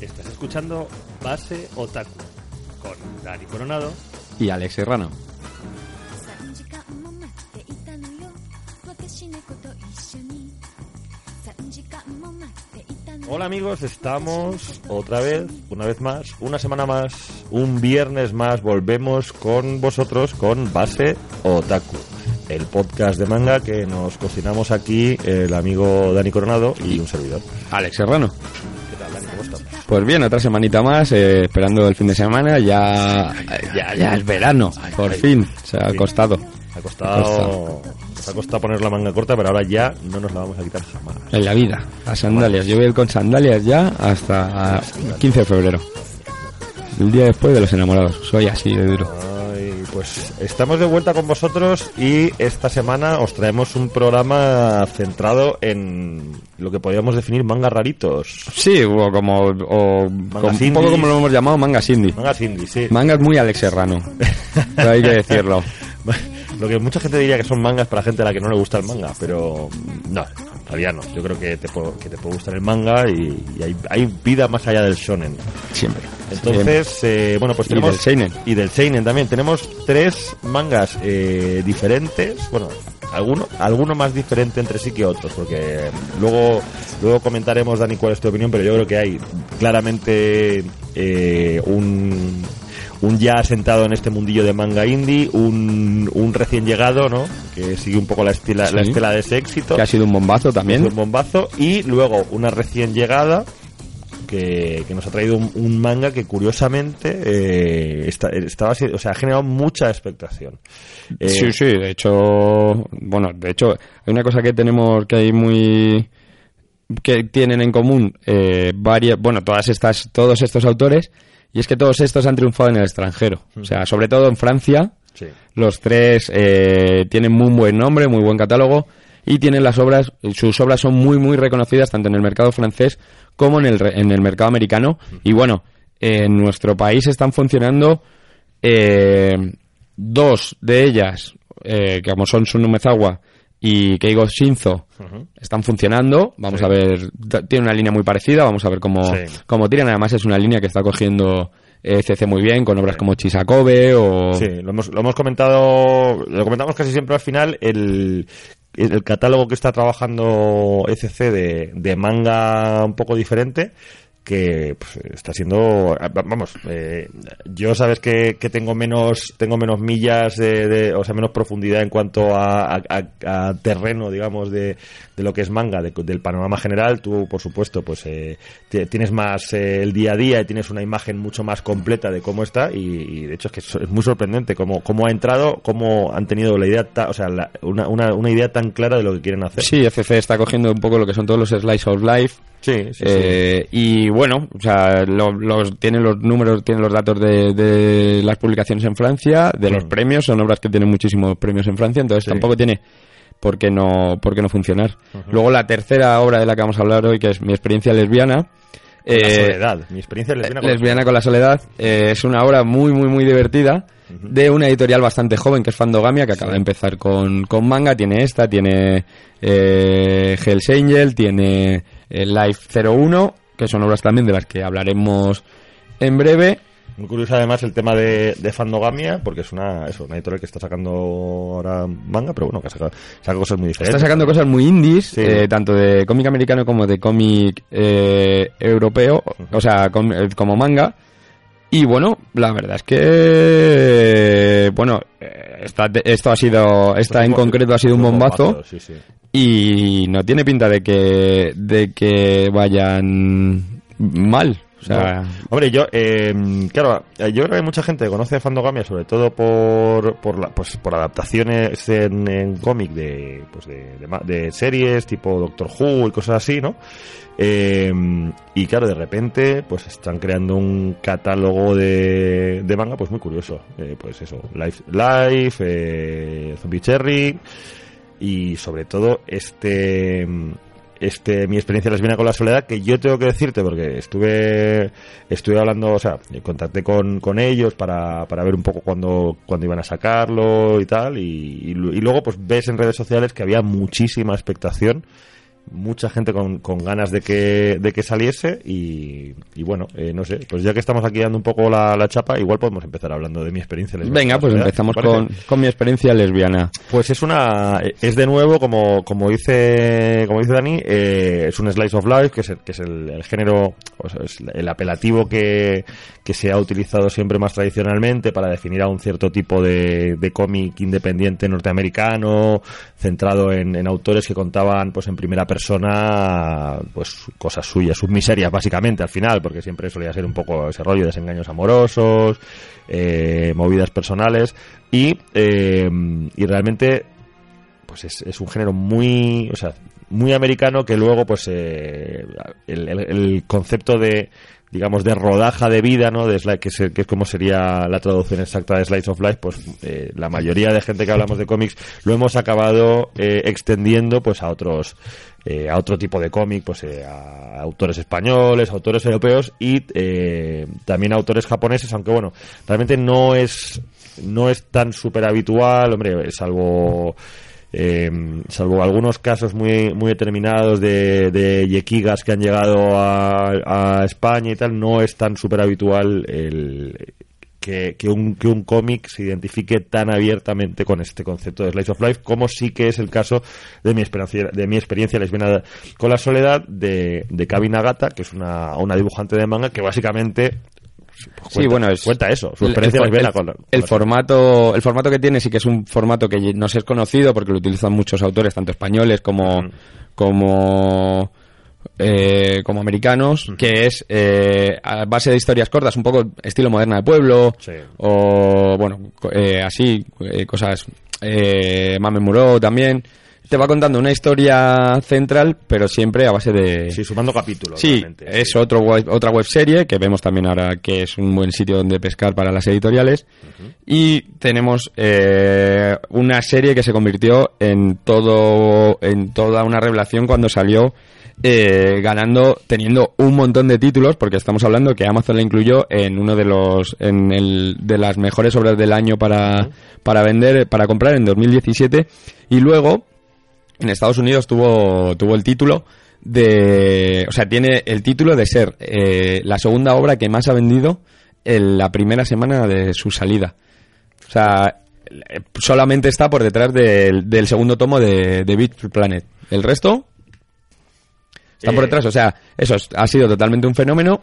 Estás escuchando Base Otaku con Dani Coronado y Alex Serrano. Hola amigos, estamos otra vez, una vez más, una semana más, un viernes más, volvemos con vosotros con Base Otaku el podcast de manga que nos cocinamos aquí el amigo Dani Coronado y un servidor. Alex Serrano. ¿Qué tal, Dani? ¿Cómo estamos? Pues bien, otra semanita más, eh, esperando el fin de semana, ya, ya, ya es verano, por fin, se ha costado. Ha costado, nos ha costado poner la manga corta, pero ahora ya no nos la vamos a quitar jamás. En la vida, las sandalias. Yo voy a ir con sandalias ya hasta 15 de febrero. El día después de los enamorados. Soy así de duro. Pues estamos de vuelta con vosotros y esta semana os traemos un programa centrado en lo que podríamos definir mangas raritos. Sí, o como, o como- un poco como lo hemos llamado, mangas indie. Mangas indie, sí. Mangas muy Alex Serrano. Hay que decirlo. Lo que mucha gente diría que son mangas para gente a la que no le gusta el manga, pero no, todavía no. Yo creo que te, puedo- que te puede gustar el manga y, y hay, hay vida más allá del shonen. Siempre. Entonces, eh, bueno, pues Y tenemos... del seinen. Y del seinen también. Tenemos tres mangas eh, diferentes. Bueno, alguno, alguno más diferente entre sí que otros, porque luego, luego comentaremos, Dani, cuál es tu opinión, pero yo creo que hay claramente eh, un, un ya asentado en este mundillo de manga indie, un, un recién llegado, ¿no? Que sigue un poco la estela, la estela de ese éxito. Que ha sido un bombazo también. Un bombazo. Y luego una recién llegada que, que nos ha traído un, un manga que curiosamente eh, está- estaba, o sea, ha generado mucha expectación. Eh, Sí, sí, de hecho, bueno, de hecho, hay una cosa que tenemos que hay muy que tienen en común eh, varias, bueno, todas estas, todos estos autores, y es que todos estos han triunfado en el extranjero. O sea, sobre todo en Francia, sí. los tres eh, tienen muy buen nombre, muy buen catálogo, y tienen las obras, sus obras son muy, muy reconocidas tanto en el mercado francés como en el, en el mercado americano. Y bueno, en nuestro país están funcionando eh, dos de ellas, eh, que como son Sunu Mezawa y Keigo Shinzo, están funcionando. Vamos Sí. a ver, tiene una línea muy parecida, vamos a ver cómo, Sí. cómo tiran. Además es una línea que está cogiendo eh, CC muy bien, con obras como Chisakobe o... Sí, lo hemos, lo hemos comentado, lo comentamos casi siempre al final, el, el catálogo que está trabajando ECC de, de manga un poco diferente, que pues, está siendo, vamos, eh, yo sabes que, que tengo menos, tengo menos millas de, de- o sea, menos profundidad en cuanto a, a- a- terreno, digamos, de, de lo que es manga, de- del panorama general. Tú, por supuesto, pues eh, ti- tienes más eh, el día a día y tienes una imagen mucho más completa de cómo está y, de hecho es que es muy sorprendente cómo, cómo ha entrado, cómo han tenido la idea, ta- o sea, la- una, una, una idea tan clara de lo que quieren hacer. Sí, FC está cogiendo un poco lo que son todos los slice of life. Sí, sí, sí. eh, Y bueno, o sea, lo- los, tienen los números, tienen los datos de, de las publicaciones en Francia, de los Mm. premios, son obras que tienen muchísimos premios en Francia, entonces tampoco tiene por qué no, por qué no funcionar. Luego la tercera obra de la que vamos a hablar hoy, que es mi experiencia lesbiana. la eh, soledad, mi experiencia lesbiana con- Lesbiana con la soledad eh, es una obra muy, muy, muy divertida de una editorial bastante joven que es Fandogamia, que acaba de empezar con, con manga. Tiene esta, tiene eh, Hell's Angel, tiene eh, Life 01, que son obras también de las que hablaremos en breve. Muy curioso además el tema de, de Fandogamia, porque es una, eso, una editorial que está sacando ahora manga, pero bueno, que saca, saca cosas muy diferentes. Está sacando cosas muy indies, Sí. eh, tanto de cómic americano como de cómic eh, europeo, o sea, com- eh, como manga. Y bueno, la verdad es que, bueno, eh, esta- esto ha sido, esta en concreto ha sido un bombazo Sí, sí. Y no tiene pinta de que, de que vayan mal. O sea, Hombre, yo, eh, claro, yo creo que mucha gente conoce Fandogamia sobre todo por, por, la- pues, por adaptaciones en, cómic de, pues de, de de series tipo Doctor Who y cosas así, ¿no? Eh, y claro, de repente, pues están creando un catálogo de, de manga, pues muy curioso. Eh, pues eso, Life, Life eh, Zombie Cherry y sobre todo este este mi experiencia lesbiana con la soledad que yo tengo que decirte porque estuve estuve hablando o sea contacté con, con ellos para, para ver un poco cuándo cuándo iban a sacarlo y tal y luego pues ves en redes sociales que había muchísima expectación mucha gente con, con ganas de que, de que saliese y, y bueno, eh, no sé, pues ya que estamos aquí dando un poco la, la chapa, igual podemos empezar hablando de mi experiencia lesbiana. venga, pues empezamos con, con mi experiencia lesbiana. Pues es una es de nuevo como como dice como dice Dani eh, es un slice of life que es el, que es el, el género o sea, es el apelativo que, que se ha utilizado siempre más tradicionalmente para definir a un cierto tipo de, de cómic independiente norteamericano centrado en, en autores que contaban pues en primera persona pues cosas suyas sus miserias básicamente al final porque siempre solía ser un poco ese rollo de desengaños amorosos eh, movidas personales y eh, y realmente pues es, es un género muy o sea muy americano que luego pues eh, el, concepto de digamos de rodaja de vida no de sli- que, es, que es como sería la traducción exacta de slice of life pues eh, la mayoría de gente que hablamos de cómics lo hemos acabado eh, extendiendo pues a otros eh, a otro tipo de cómic pues eh, a autores españoles autores europeos y eh, también autores japoneses aunque bueno realmente no es no es tan súper habitual hombre salvo eh, salvo algunos casos muy muy determinados de, de yequigas que han llegado a, a España y tal, no es tan súper habitual el, que, que un, que un cómic se identifique tan abiertamente con este concepto de Slice of Life, como sí que es el caso de mi experiencia, de mi experiencia lesbiana con la soledad de, de Kabi Nagata, que es una, una dibujante de manga que básicamente pues, Sí, cuenta- bueno, es- cuenta eso, su experiencia el, lesbiana el- con la- con el formato el formato que tiene sí que es un formato que nos es conocido porque lo utilizan muchos autores tanto españoles como como eh, como americanos que es eh, a base de historias cortas un poco estilo moderna de pueblo Sí. o bueno eh, así eh, cosas eh, Mame Muró también te va contando una historia central pero siempre a base de Sí, sumando capítulos. Sí, es sí. otro web- otra web serie que vemos también ahora que es un buen sitio donde pescar para las editoriales. Y tenemos eh, una serie que se convirtió en todo en toda una revelación cuando salió eh, ganando teniendo un montón de títulos porque estamos hablando que Amazon la incluyó en uno de los en el de las mejores obras del año para para vender para comprar en 2017 y luego en Estados Unidos tuvo, tuvo el título de... O sea, tiene el título de ser eh, la segunda obra que más ha vendido en la primera semana de su salida. O sea, eh, solamente está por detrás del, segundo tomo de, de Beat Planet. El resto está por Eh. detrás. O sea, eso es- ha sido totalmente un fenómeno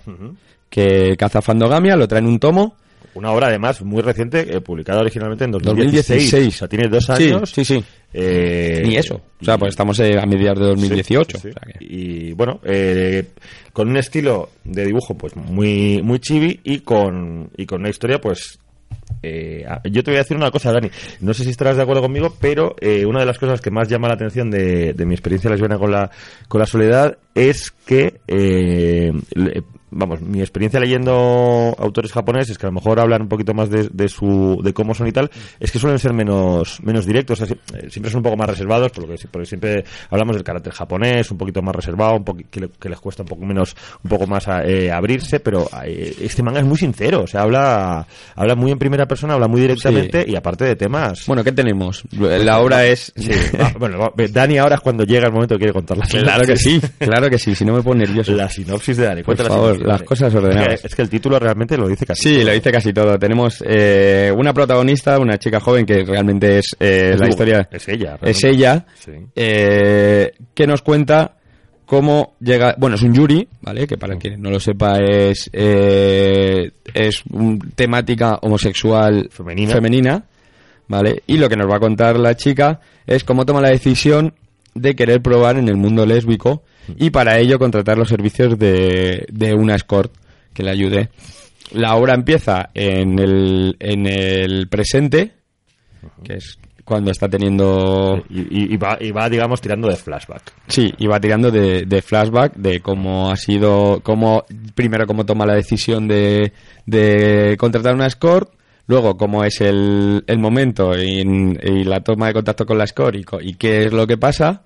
que caza Fandogamia, lo trae en un tomo. Una obra además muy reciente, eh, publicada originalmente en 2016. 2016. O sea, tiene dos Sí, años. sí, sí. Eh, Ni eso. O sea, pues estamos eh, a mediados de 2018. Sí, sí, sí. o sea que- Y bueno, eh, con un estilo de dibujo pues muy muy chibi y con y con una historia pues eh, a- yo te voy a decir una cosa, Dani. No sé si estarás de acuerdo conmigo, pero eh, una de las cosas que más llama la atención de, de mi experiencia lesbiana con la con la soledad es que eh, vamos, mi experiencia leyendo autores japoneses que a lo mejor hablan un poquito más de, de su de cómo son y tal, es que suelen ser menos menos directos, o sea, eh, siempre son un poco más reservados, por lo que porque siempre hablamos del carácter japonés, un poquito más reservado, un que, le- que les cuesta un poco menos un poco más a- eh, abrirse, pero eh, este manga es muy sincero, o sea, habla habla muy en primera persona, habla muy directamente y aparte de temas Bueno, ¿qué tenemos? La obra es... Sí, va, bueno, Dani ahora es cuando llega el momento que quiere contar la Claro que sí, claro que sí, si no me pongo nervioso. La sinopsis de Dani. Por cuenta la favor, las cosas ordenadas. Es que, es que el título realmente lo dice casi. Sí, todo. lo dice casi todo. Tenemos eh, una protagonista, una chica joven que realmente es eh, Es la historia. es ella, Es ella Sí. eh, que nos cuenta cómo llega. Bueno, es un Yuri, ¿vale? Que para quien no lo sepa es eh, es un- temática homosexual Femenina. ¿vale? Y lo que nos va a contar la chica es cómo toma la decisión de querer probar en el mundo lésbico y para ello contratar los servicios de, de una escort que le ayude. La obra empieza en el, en el presente, que es cuando está teniendo... Y, y- y va, y va, digamos, tirando de flashback. Sí, y va tirando de, de flashback de cómo ha sido, cómo, primero cómo toma la decisión de, de contratar una escort, luego cómo es el, el momento y, la toma de contacto con la escort y, qué es lo que pasa,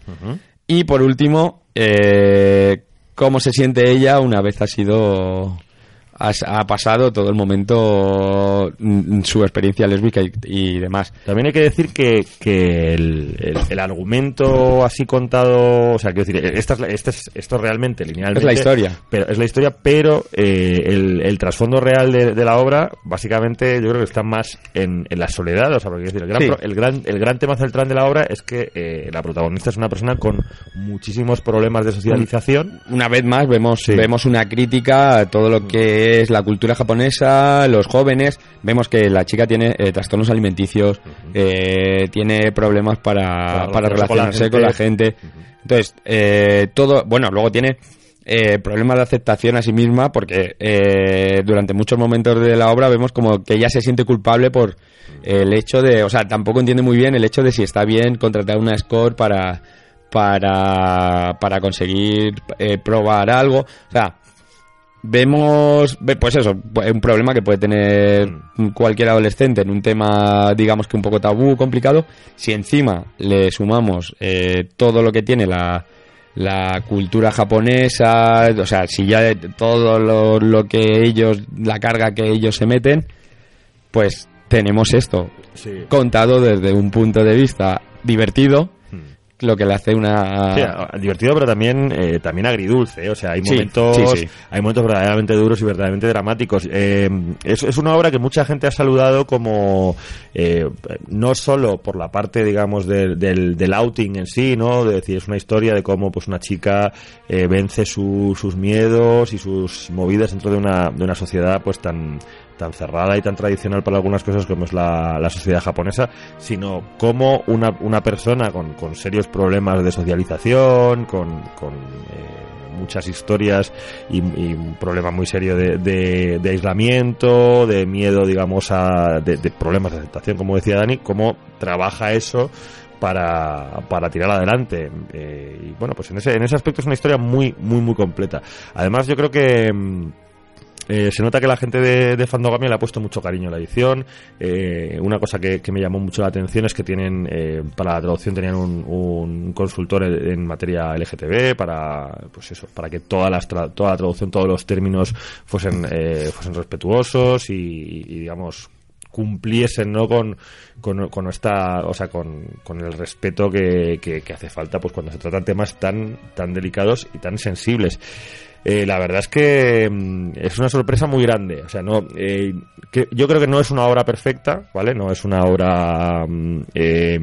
y por último, eh, cómo se siente ella una vez ha sido, ha, pasado todo el momento, mm, su experiencia lésbica y, y demás. También hay que decir que, que el, el- el argumento así contado, o sea, quiero decir, esta es este es- esto es realmente linealmente. Es la historia. Pero, es la historia, pero eh, el, el trasfondo real de, de la obra, básicamente, yo creo que está más en, en la soledad. O sea, porque decir, el gran, Sí. pro- el gran, el gran tema central de la obra es que eh, la protagonista es una persona con muchísimos problemas de socialización. una vez más vemos Sí. vemos una crítica a todo lo que es la cultura japonesa, los jóvenes. Vemos que la chica tiene eh, trastornos alimenticios, eh, tiene problemas para, Para relacionarse con con la gente. Entonces, eh, todo, bueno, luego tiene eh, problemas de aceptación a sí misma porque eh, durante muchos momentos de la obra vemos como que ella se siente culpable por el hecho de, o sea, tampoco entiende muy bien el hecho de si está bien contratar una score para para para conseguir probar algo, o sea, vemos ve- pues eso pu- un problema que puede tener cualquier adolescente en un tema digamos que un poco tabú complicado si encima le sumamos eh, todo lo que tiene la la cultura japonesa o sea si ya todo lo, lo que ellos la carga que ellos se meten pues tenemos esto Sí. contado desde un punto de vista divertido. Lo que le hace una Sí, divertido, pero también eh, también agridulce. ¿eh? O sea, hay momentos, sí, sí. hay momentos verdaderamente duros y verdaderamente dramáticos. Eh, es, es una obra que mucha gente ha saludado como eh, no solo por la parte, digamos, del, del, del outing en sí, ¿no? De decir, es una historia de cómo pues una chica eh, vence su- sus miedos y sus movidas dentro de una, de una sociedad pues tan tan cerrada y tan tradicional para algunas cosas como es la, la sociedad japonesa, sino como una, una persona con, con serios problemas de socialización, con, con eh, muchas historias y, un problema muy serio de, de- aislamiento, de miedo, digamos, a, de, problemas de aceptación, como decía Dani, cómo trabaja eso para, para tirar adelante. Eh, y bueno, pues en ese, en ese aspecto es una historia muy, muy, muy completa. Además, yo creo que... eh, se nota que la gente de, de Fandogamia le ha puesto mucho cariño a la edición. Eh, una cosa que, que me llamó mucho la atención es que tienen, eh, para la traducción tenían un, un consultor en, materia LGTB para, pues eso, para que todas las tra- toda la traducción, todos los términos fuesen, eh, fuesen respetuosos y, digamos, cumpliesen no con, con, con esta o sea con, con el respeto que, que, que hace falta pues cuando se tratan temas tan tan delicados y tan sensibles eh, la verdad es que mm, es una sorpresa muy grande. O sea, no, eh, que yo creo que no es una obra perfecta, ¿vale? No es una obra, mm, eh,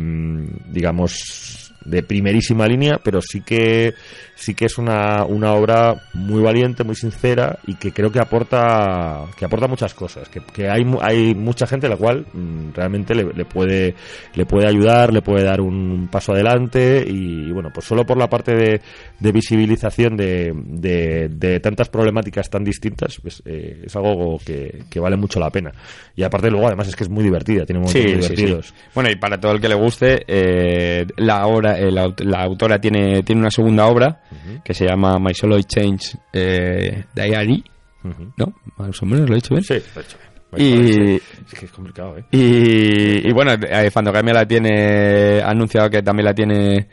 digamos, de primerísima línea, pero sí que sí que es una, una obra muy valiente, muy sincera y que creo que aporta que aporta muchas cosas. Que, que hay hay mucha gente a la cual mm, realmente le, le puede le puede ayudar, le puede dar un paso adelante y bueno, pues solo por la parte de, de visibilización de, de, de tantas problemáticas tan distintas, pues, eh, es algo que, que vale mucho la pena. Y aparte luego además es que es muy divertida, tiene momentos muy sí, divertidos. sí. Bueno, y para todo el que le guste, eh, la, obra, eh, la, aut- la autora tiene, tiene una segunda obra que se llama My Solo Change eh, Diary. ¿no? Más o menos lo he dicho bien. Sí, de hecho. Bueno, Y-. Es que es complicado, ¿eh? Y, y bueno, eh, Fandogamia la tiene, ha anunciado que también la tiene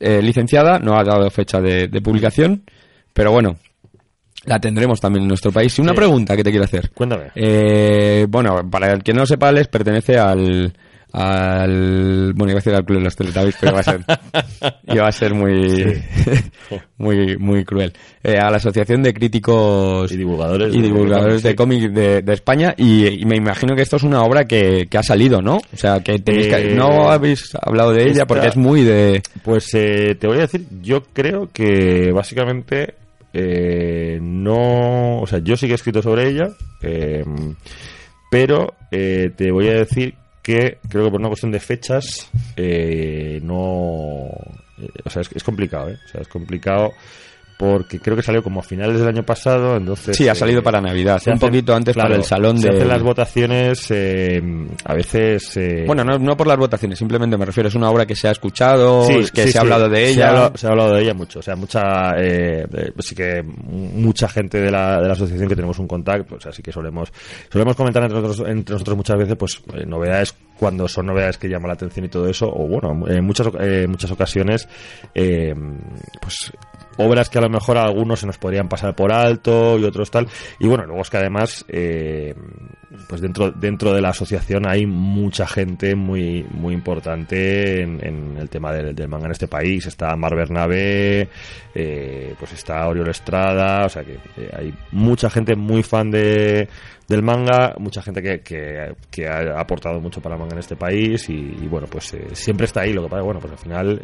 eh, licenciada, no ha dado fecha de, de publicación, pero bueno, la tendremos también en nuestro país. Y una Sí. pregunta que te quiero hacer. Cuéntame. Eh, bueno, para el que no lo sepa, les pertenece al, al bueno, iba a decir al club de los Teletubbies, pero iba a ser, iba a ser muy, muy, muy cruel. Eh, a la Asociación de Críticos Y divulgadores y de divulgadores de cómics, cómic de, de España y, y me imagino que esto es una obra que, que ha salido, ¿no? O sea, que, tenéis que- Eh, no habéis hablado de ella esta- porque es muy de... Pues eh, te voy a decir, yo creo que básicamente eh, no, o sea, yo sí que he escrito sobre ella, eh, pero eh, te voy a decir que creo que por una cuestión de fechas eh, no, eh, o sea, es, es complicado, ¿eh? O sea, es complicado porque creo que salió como a finales del año pasado, entonces... Sí, ha eh, salido para Navidad, un hacen- poquito antes claro, para el salón se de... hacen las votaciones, eh, a veces... eh, Bueno, no, no por las votaciones, simplemente me refiero, es una obra que se ha escuchado, Sí, que sí, se ha sí. hablado de Se ella. ha se ha hablado de ella mucho. O sea, mucha. Eh, eh, sí que mucha gente de la, de la asociación que tenemos un contacto. O sea, sí que solemos solemos comentar entre nosotros, entre nosotros muchas veces, pues eh, novedades cuando son novedades que llaman la atención y todo eso. O bueno, en muchas, eh, en muchas ocasiones, eh, pues obras que a lo mejor algunos se nos podrían pasar por alto y otros tal. Y bueno, luego es que además, eh, pues dentro, dentro de la asociación hay mucha gente muy, muy importante en, en el tema del, del manga en este país. Está Mar Bernabé, eh, pues está Oriol Estrada, o sea que eh, hay mucha gente muy fan de, del manga, mucha gente que, que, que ha aportado mucho para el manga en este país y, y bueno, pues eh, siempre está ahí. Lo que pasa, bueno, pues al final...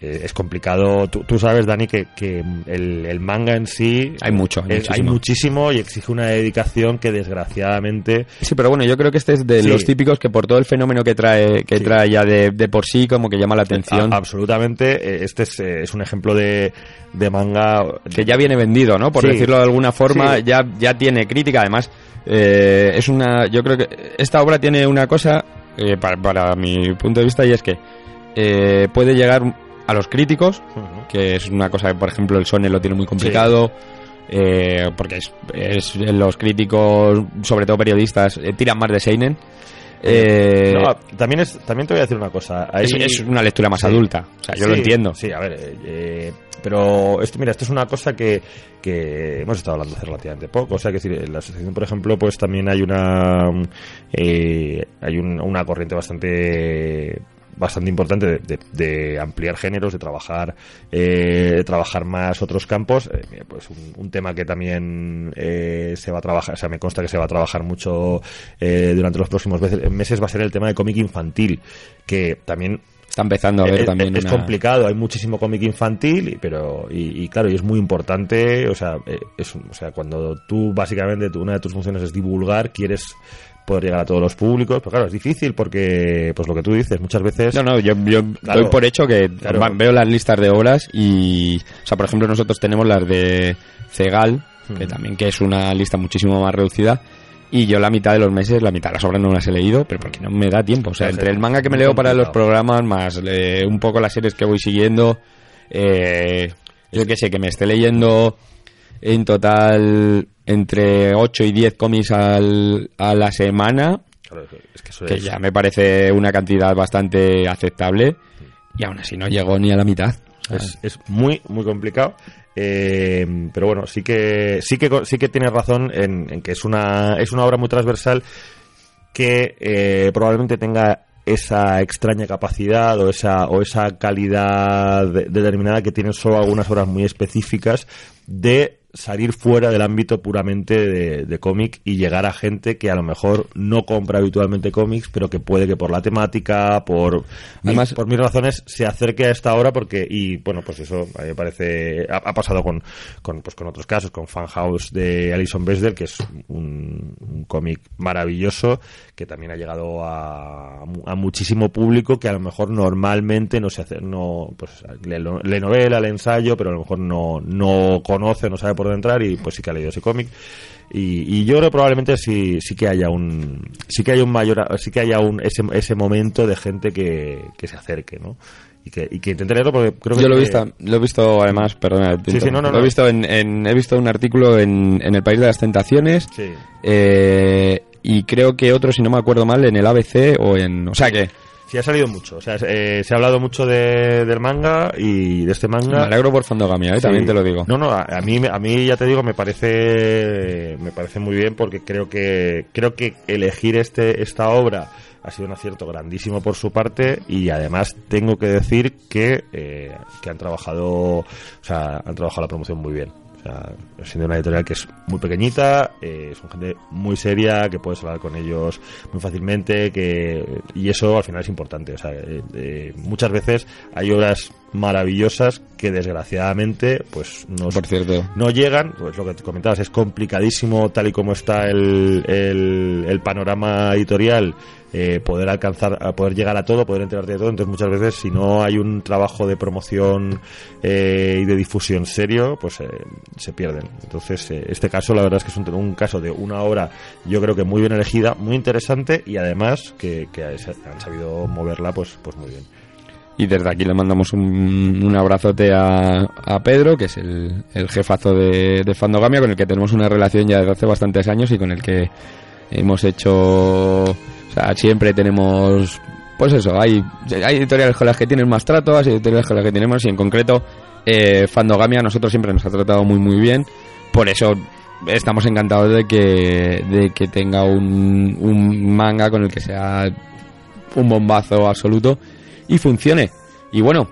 eh, es complicado. Tú, tú sabes, Dani, que, que el, el manga en sí. Hay mucho, hay es- hay muchísimo. muchísimo y exige una dedicación que desgraciadamente. Sí, pero bueno, yo creo que este es de Sí. los típicos que por todo el fenómeno que trae que Sí. trae ya de, de por sí, como que llama la atención. a- absolutamente. eh, Este es, eh, es un ejemplo de, de manga. que ya viene vendido, ¿no? Por Sí. decirlo de alguna forma, ya, ya tiene crítica. Además, eh, es una. Yo creo que esta obra tiene una cosa, eh, para, para mi punto de vista, y es que eh, puede llegar a los críticos, que es una cosa que, por ejemplo, el Sony lo tiene muy complicado. eh, porque es, es- los críticos, sobre todo periodistas, eh, tiran más de Seinen. Eh, No, también, es, también te voy a decir una cosa. Hay- es, es una lectura más Sí. adulta. O sea, yo lo entiendo. Sí, a ver, eh, eh, pero esto, mira, esto es una cosa que, que hemos estado hablando hace relativamente poco. O sea, que decir, en la asociación, por ejemplo, pues también hay una eh, hay un- una corriente bastante bastante importante de, de- de ampliar géneros, de trabajar eh, de trabajar más otros campos. Eh, pues un, un tema que también eh, se va a trabajar, o sea, me consta que se va a trabajar mucho eh, durante los próximos meses va a ser el tema de cómic infantil, que también Está empezando a ver es, también es una- complicado, hay muchísimo cómic infantil, y- pero y, y claro, y es muy importante, o sea, eh, es, o sea, cuando tú básicamente tu- una de tus funciones es divulgar, quieres poder llegar a todos los públicos, pero claro, es difícil porque pues lo que tú dices, muchas veces No, no, yo, yo Claro. doy por hecho que Claro. veo las listas de obras y, o sea, por ejemplo, nosotros tenemos las de Cegal, que también que es una lista muchísimo más reducida. Y yo la mitad de los meses, la mitad de las obras no las he leído, pero porque no me da tiempo. O sea, entre el manga que me leo para los programas, más eh, un poco las series que voy siguiendo, eh, yo qué sé, que me esté leyendo en total entre 8 y 10 cómics al, a la semana, claro, es que eso que es- ya me parece una cantidad bastante aceptable y aún así no llegó ni a la mitad. Es, es muy muy complicado eh, pero bueno sí que sí que sí que tienes razón en, en que es una es una obra muy transversal que eh, probablemente tenga esa extraña capacidad o esa o esa calidad de- determinada que tienen solo algunas obras muy específicas de salir fuera del ámbito puramente de, de cómic y llegar a gente que a lo mejor no compra habitualmente cómics, pero que puede que por la temática, por Además- por mis razones, se acerque a esta obra porque, y bueno, pues eso a mí me parece, ha, ha pasado con, con, pues con otros casos, con Fan House de Alison Besder, que es un, un cómic maravilloso, que también ha llegado a, a muchísimo público que a lo mejor normalmente no se hace, no, pues le, le novela, le ensayo, pero a lo mejor no, no conoce, no sabe por dónde entrar y pues sí que ha leído ese cómic. Y, y yo creo probablemente sí, sí que haya un sí que haya un mayor sí que haya un ese, ese momento de gente que, que se acerque no y que, y que intente leerlo porque creo que yo lo he, visto, lo he visto además, perdona, Sí, sí, no, no, lo he visto en, en- he visto un artículo en, en el País de las Tentaciones sí. eh, y creo que otro, si no me acuerdo mal, en el ABC o en, o sea que sí ha salido mucho o sea eh, se ha hablado mucho de, del manga y de este me manga alegro por Fandogamia, ¿eh? también Sí. te lo digo. No, no, a, a mí a mí ya te digo me parece me parece muy bien porque creo que creo que elegir este esta obra ha sido un acierto grandísimo por su parte y además tengo que decir que eh, que han trabajado, o sea, han trabajado la promoción muy bien. O sea, siendo una editorial que es muy pequeñita, eh, son gente muy seria, que puedes hablar con ellos muy fácilmente, que y eso al final es importante. O sea, eh, eh, muchas veces hay obras maravillosas que desgraciadamente pues no, Por cierto. no llegan, pues lo que te comentabas, es complicadísimo tal y como está el, el, el panorama editorial eh, poder alcanzar, poder llegar a todo, poder enterarte de todo. Entonces muchas veces si no hay un trabajo de promoción eh, y de difusión serio, pues eh, se pierden. Entonces eh, este caso la verdad es que es un, caso de una obra yo creo que muy bien elegida, muy interesante y además que, han sabido moverla pues, pues muy bien. Y desde aquí le mandamos un, un abrazote a, a Pedro, que es el, el jefazo de, de Fandogamia, con el que tenemos una relación ya desde hace bastantes años y con el que hemos hecho. O sea, siempre tenemos. Pues eso, hay, hay editoriales con las que tienen más trato, hay editoriales con las que tenemos, y en concreto, eh, Fandogamia a nosotros siempre nos ha tratado muy, muy bien. Por eso estamos encantados de que, de que tenga un, un manga con el que sea un bombazo absoluto y funcione. Y bueno,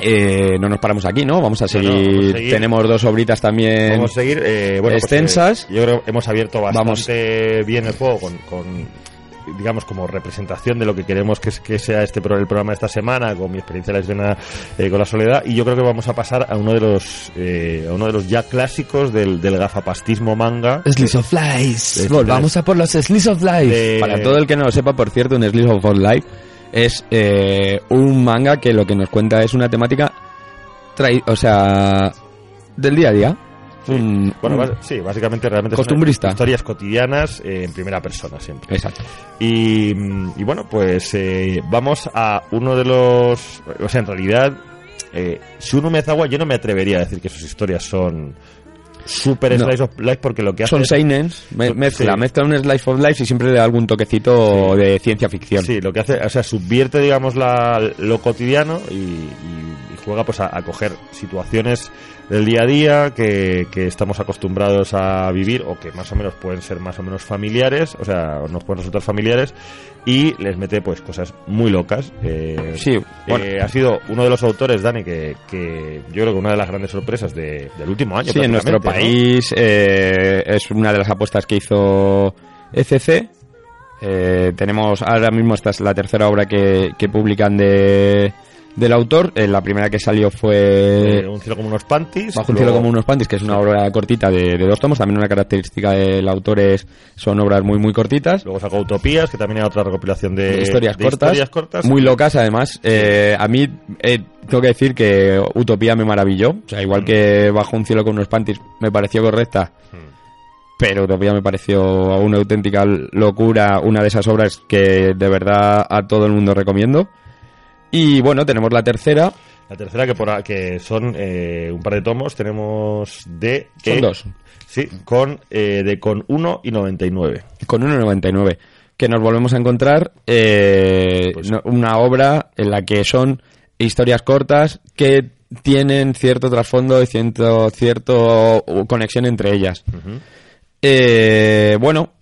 eh, no nos paramos aquí, ¿no? Vamos a No, seguir. no, vamos a seguir. Tenemos dos obritas también. Vamos a seguir. eh, bueno, pues, extensas. eh, yo creo que hemos abierto bastante Vamos. bien el juego con, con, digamos, como representación de lo que queremos que, es- que sea este pro- el programa de esta semana, con mi experiencia de la escena eh, con la soledad. Y yo creo que vamos a pasar a uno de los, eh, a uno de los ya clásicos del, del gafapastismo manga. Slice of Life. De- Volvamos a por los Slice of Life. de- Para todo el que no lo sepa, por cierto, un Slice of Life es eh, un manga que lo que nos cuenta es una temática, trai- o sea, del día a día. Un- Bueno, sí, básicamente realmente son historias cotidianas eh, en primera persona siempre. Exacto. Y, mm, y bueno, pues eh, vamos a uno de los... O sea, en realidad, eh, Shunu Mezawa yo no me atrevería a decir que sus historias son super No. slice of life porque lo que hace... Son es- seinens, me- Sí. mezcla, mezcla un Slice of Life y siempre le da algún toquecito Sí. de ciencia ficción. Sí, lo que hace, o sea, subvierte, digamos, la, lo cotidiano y, y- y juega pues a, a coger situaciones del día a día que, que estamos acostumbrados a vivir o que más o menos pueden ser más o menos familiares, o sea, nos pueden resultar familiares y les mete pues cosas muy locas. Eh, Sí, bueno. eh, ha sido uno de los autores, Dani, que, que yo creo que una de las grandes sorpresas de- del último año. Sí, en nuestro país eh, es una de las apuestas que hizo ECC. Eh, tenemos ahora mismo esta es la tercera obra que, que publican de del autor. Eh, la primera que salió fue Eh, un cielo como unos panties. Bajo un cielo como unos panties, que es una obra cortita de, de dos tomos. También una característica del autor es son obras muy muy cortitas. Luego sacó Utopías, que también hay otra recopilación de, historias, de cortas, historias cortas. muy locas además. Eh, a mí eh, tengo que decir que Utopía me maravilló. O sea, igual Mm. que Bajo un cielo con unos panties me pareció correcta, Mm. pero Utopía me pareció una auténtica locura, una de esas obras que de verdad a todo el mundo recomiendo. Y bueno, tenemos la tercera, La tercera, que, por, que son eh, un par de tomos, tenemos de... son eh, dos, Sí, con, eh, de con 1 y 99. con 1,99. Que nos volvemos a encontrar eh, Pues- una obra en la que son historias cortas que tienen cierto trasfondo y cierto, cierto conexión entre ellas. Eh, bueno,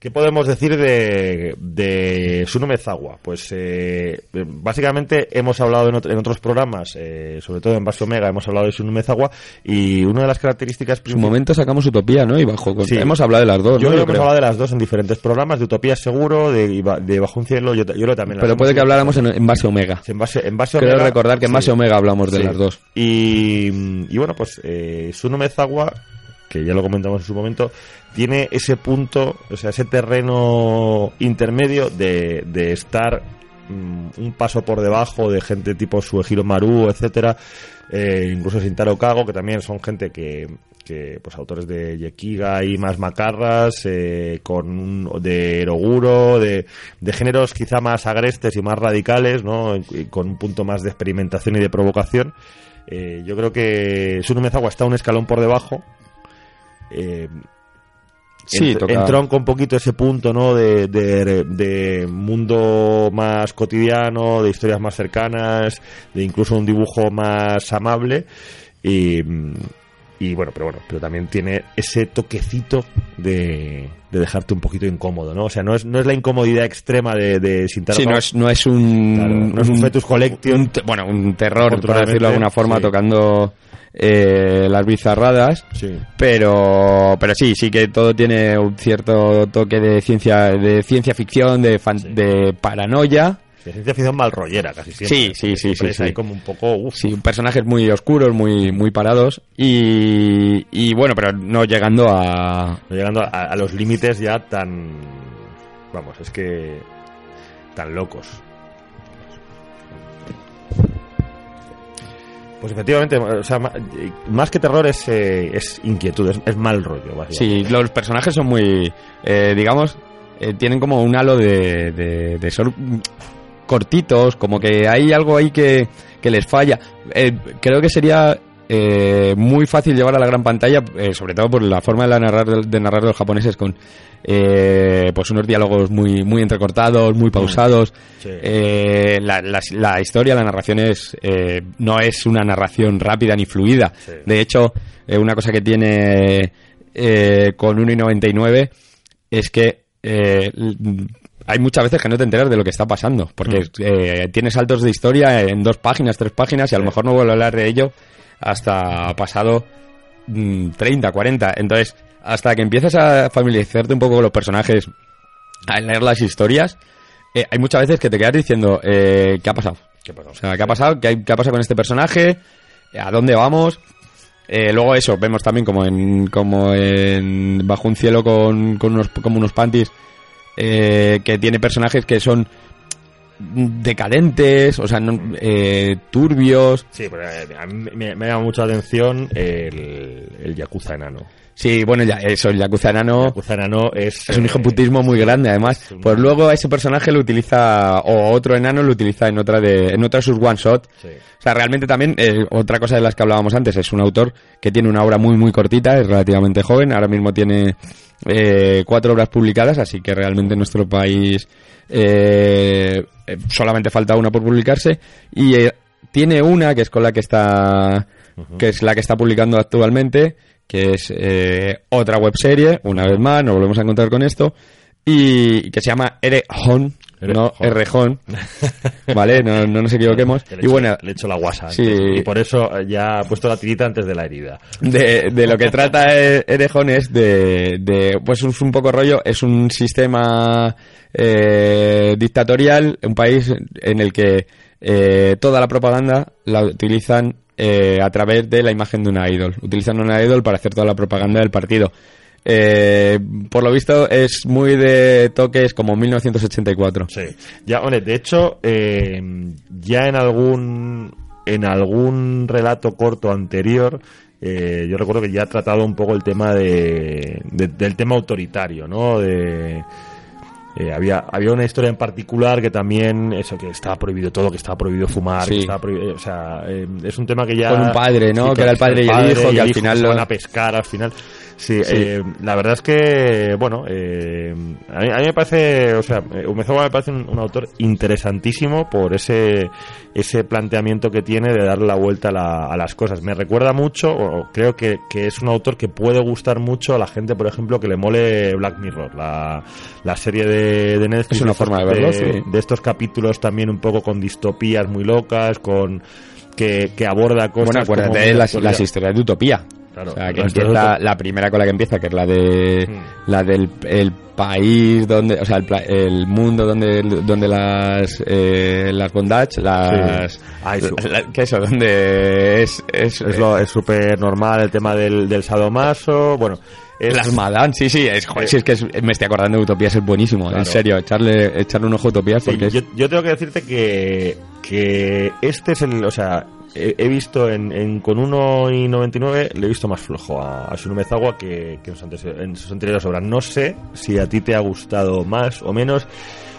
¿Qué podemos decir de, de Mezawa? Pues eh, básicamente hemos hablado en, ot- en otros programas, eh, sobre todo en Base Omega, hemos hablado de Suno Mezawa y una de las características en su momento sacamos Utopía, ¿no? Y bajo. Sí. Hemos hablado de las dos, Yo ¿no? creo que hemos hablado de las dos en diferentes programas, de Utopía seguro, de, de Bajo un cielo, yo, yo creo que también Pero puede que hablamos en, en base Omega. En base, en base Creo Omega, recordar que en base sí. Omega hablamos de Sí. las dos. Y, y bueno, pues eh, Suno Mezawa, que ya lo comentamos en su momento, tiene ese punto, o sea, ese terreno intermedio de, de estar mm, un paso por debajo de gente tipo Suehiro Maru, etcétera, eh, incluso Shintaro Kago, que también son gente que, que pues autores de Yekiga y más macarras, eh, con de Eroguro, de, de géneros quizá más agrestes y más radicales, ¿no? Y con un punto más de experimentación y de provocación. Eh, yo creo que Suno Mezawa está un escalón por debajo. Eh, Sí, ent- toca- entronca un poquito ese punto ¿no? de, de, de mundo más cotidiano, de historias más cercanas, de incluso un dibujo más amable. Y, y bueno, pero bueno, pero también tiene ese toquecito de, de dejarte un poquito incómodo, ¿no? O sea, no es, no es la incomodidad extrema de, de Sí, no es, no es un. Claro, no es un fetus collection. un bueno, un terror, por decirlo de alguna forma, sí. tocando eh, las bizarradas. Sí. Pero, pero sí, sí que todo tiene un cierto toque de ciencia, de ciencia ficción, de, fan- Sí. de paranoia. De ciencia ficción mal rollera, casi siempre. Sí, sí, sí, sí, sí. ahí como un poco... uf, Sí, personajes muy oscuros, muy, muy parados. Y, y bueno, pero no llegando a. llegando a, a los límites ya tan... Vamos, es que tan locos. Pues efectivamente, o sea, más que terror es, eh, es inquietud, es, es mal rollo. Sí, los personajes son muy, eh, digamos, eh, tienen como un halo de, de, de ser cortitos, como que hay algo ahí que, que les falla. Eh, creo que sería eh, muy fácil llevar a la gran pantalla, eh, sobre todo por la forma de, la narrar, de narrar los japoneses con eh, pues unos diálogos muy, muy entrecortados, muy pausados. Sí. Eh, la, la- la historia, la narración es eh, no es una narración rápida ni fluida. Sí. De hecho, una cosa que tiene eh, con 1.99 es que eh, hay muchas veces que no te enteras de lo que está pasando, porque eh, tienes saltos de historia en dos páginas, tres páginas, y a lo mejor no vuelvo a hablar de ello hasta pasado mm, 30, 40. Entonces, hasta que empiezas a familiarizarte un poco con los personajes, a leer las historias, eh, hay muchas veces que te quedas diciendo, eh, ¿qué ha pasado? ¿Qué pasa? O sea, ¿qué ha pasado? ¿Qué, hay- qué ha pasado con este personaje? ¿A dónde vamos? Eh, luego eso, vemos también como en, como en Bajo un cielo con, con unos, como unos panties, eh, que tiene personajes que son decadentes, o sea, no- eh, turbios. Sí, pero eh, a mí me, me llama mucho la atención el, el Yakuza enano. Sí, bueno, ya, eso, el Yakuza enano Yakuza enano es... es un hijoputismo muy grande, además. un- Pues luego a ese personaje lo utiliza, o otro enano lo utiliza en otra de, en otra de sus one shot. Sí. O sea, realmente también, eh, otra cosa de las que hablábamos antes, es un autor que tiene una obra muy, muy cortita, es relativamente joven, ahora mismo tiene eh, cuatro obras publicadas, así que realmente en nuestro país eh, eh, solamente falta una por publicarse, y tiene una que es con la que está, que es la que está publicando actualmente, que es eh, otra webserie, una vez más, nos volvemos a encontrar con esto, y que se llama Erehon, no. Errejón, ¿vale? No, no nos equivoquemos. Le Y bueno, le echo la guasa. Sí. Y por eso ya ha puesto la tirita antes de la herida. de, de lo que trata E- Erejón es de, de, pues es un poco rollo, es un sistema eh, dictatorial, un país en el que eh, toda la propaganda la utilizan eh, a través de la imagen de una idol. Utilizan una idol para hacer toda la propaganda del partido. Eh, por lo visto es muy de toques como 1984. Sí. Ya, hombre, de hecho, eh, ya en algún en algún relato corto anterior, eh, yo recuerdo que ya ha tratado un poco el tema de, de- del tema autoritario, ¿no? De eh, había había una historia en particular que también eso que estaba prohibido todo, que estaba prohibido fumar, Sí. que estaba prohibido, o sea, eh, es un tema que ya Con un padre, ¿no? Sí, Que era el padre y el hijo, que al final lo- van a pescar al final. Sí, Sí. eh, la verdad es que, bueno, eh, a, mí, a mí me parece, o sea, eh, Umezawa me parece un, un autor interesantísimo por ese ese planteamiento que tiene de darle la vuelta a, la- a las cosas. Me recuerda mucho, o creo que, que es un autor que puede gustar mucho a la gente, por ejemplo, que le mole Black Mirror, la, la serie de, de Netflix. Es una forma de verlo, sí. de estos capítulos también un poco con distopías muy locas, con que, que aborda cosas Bueno, acuérdate de las historias de Utopía. Claro, o sea, que empieza, la primera con la que empieza, que es la de Hmm. la del el país donde, o sea, el, el mundo donde donde las eh, las bondage, las Sí. Ah, eso. la- que eso, donde es es, Es lo es súper normal el tema del, del sadomaso, bueno, es, las madame, sí, sí, es, joder, Sí. es que es- me estoy acordando de Utopías, es buenísimo, Claro. en serio, echarle echarle un ojo a Utopías porque yo, yo tengo que decirte que, que este es el, o sea, he, he visto en, en con 1 y 99 le he visto más flojo a, a que, que en, sus antes- en sus anteriores obras. No sé si a ti te ha gustado más o menos.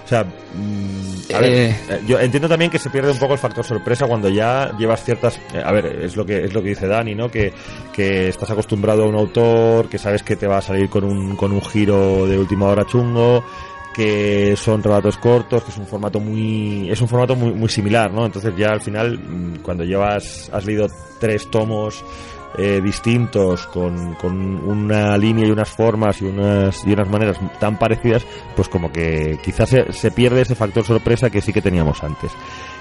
O sea, mm, a ver, Eh. eh, yo entiendo también que se pierde un poco el factor sorpresa cuando ya llevas ciertas, eh, a ver, es lo que es lo que dice Dani, ¿no? Que, que estás acostumbrado a un autor, que sabes que te va a salir con un con un giro de última hora chungo, que son relatos cortos, que es un formato muy es un formato muy muy similar, ¿no? Entonces ya al final mm, cuando llevas has leído tres tomos eh, distintos con, con una línea y unas formas y unas y unas maneras tan parecidas, pues como que quizás se, se pierde ese factor sorpresa que sí que teníamos antes.